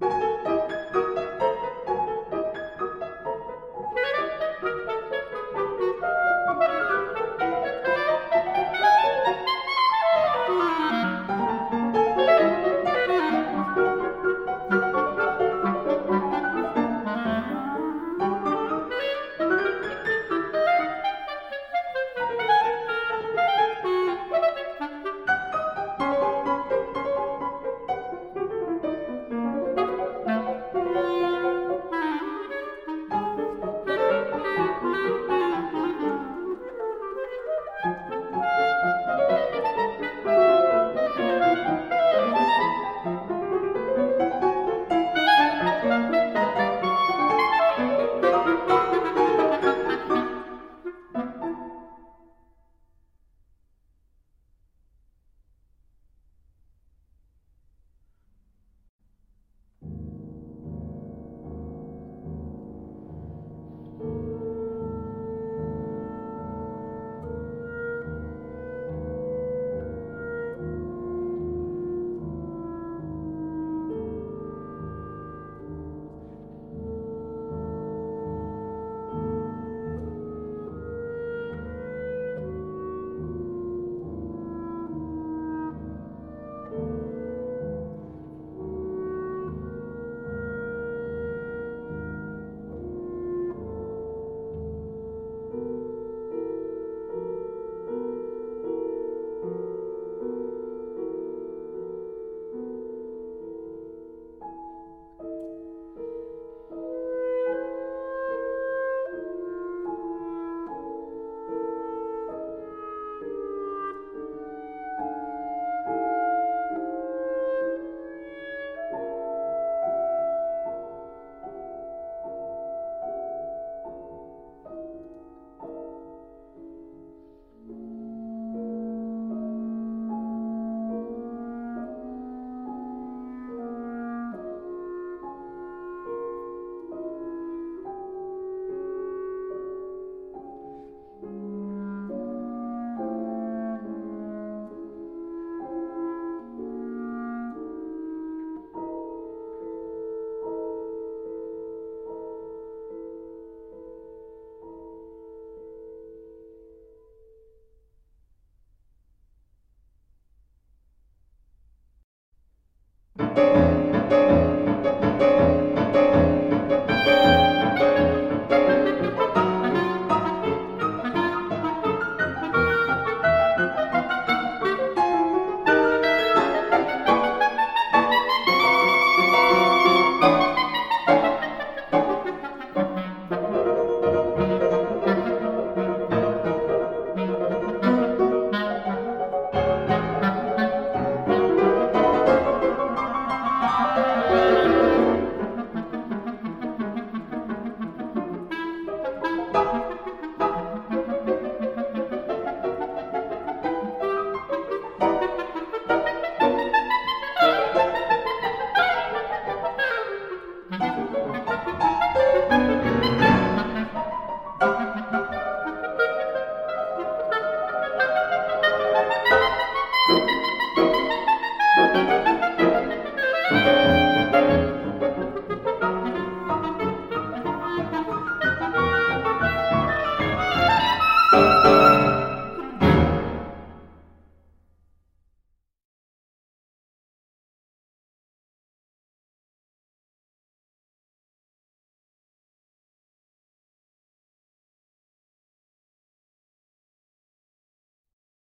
thank you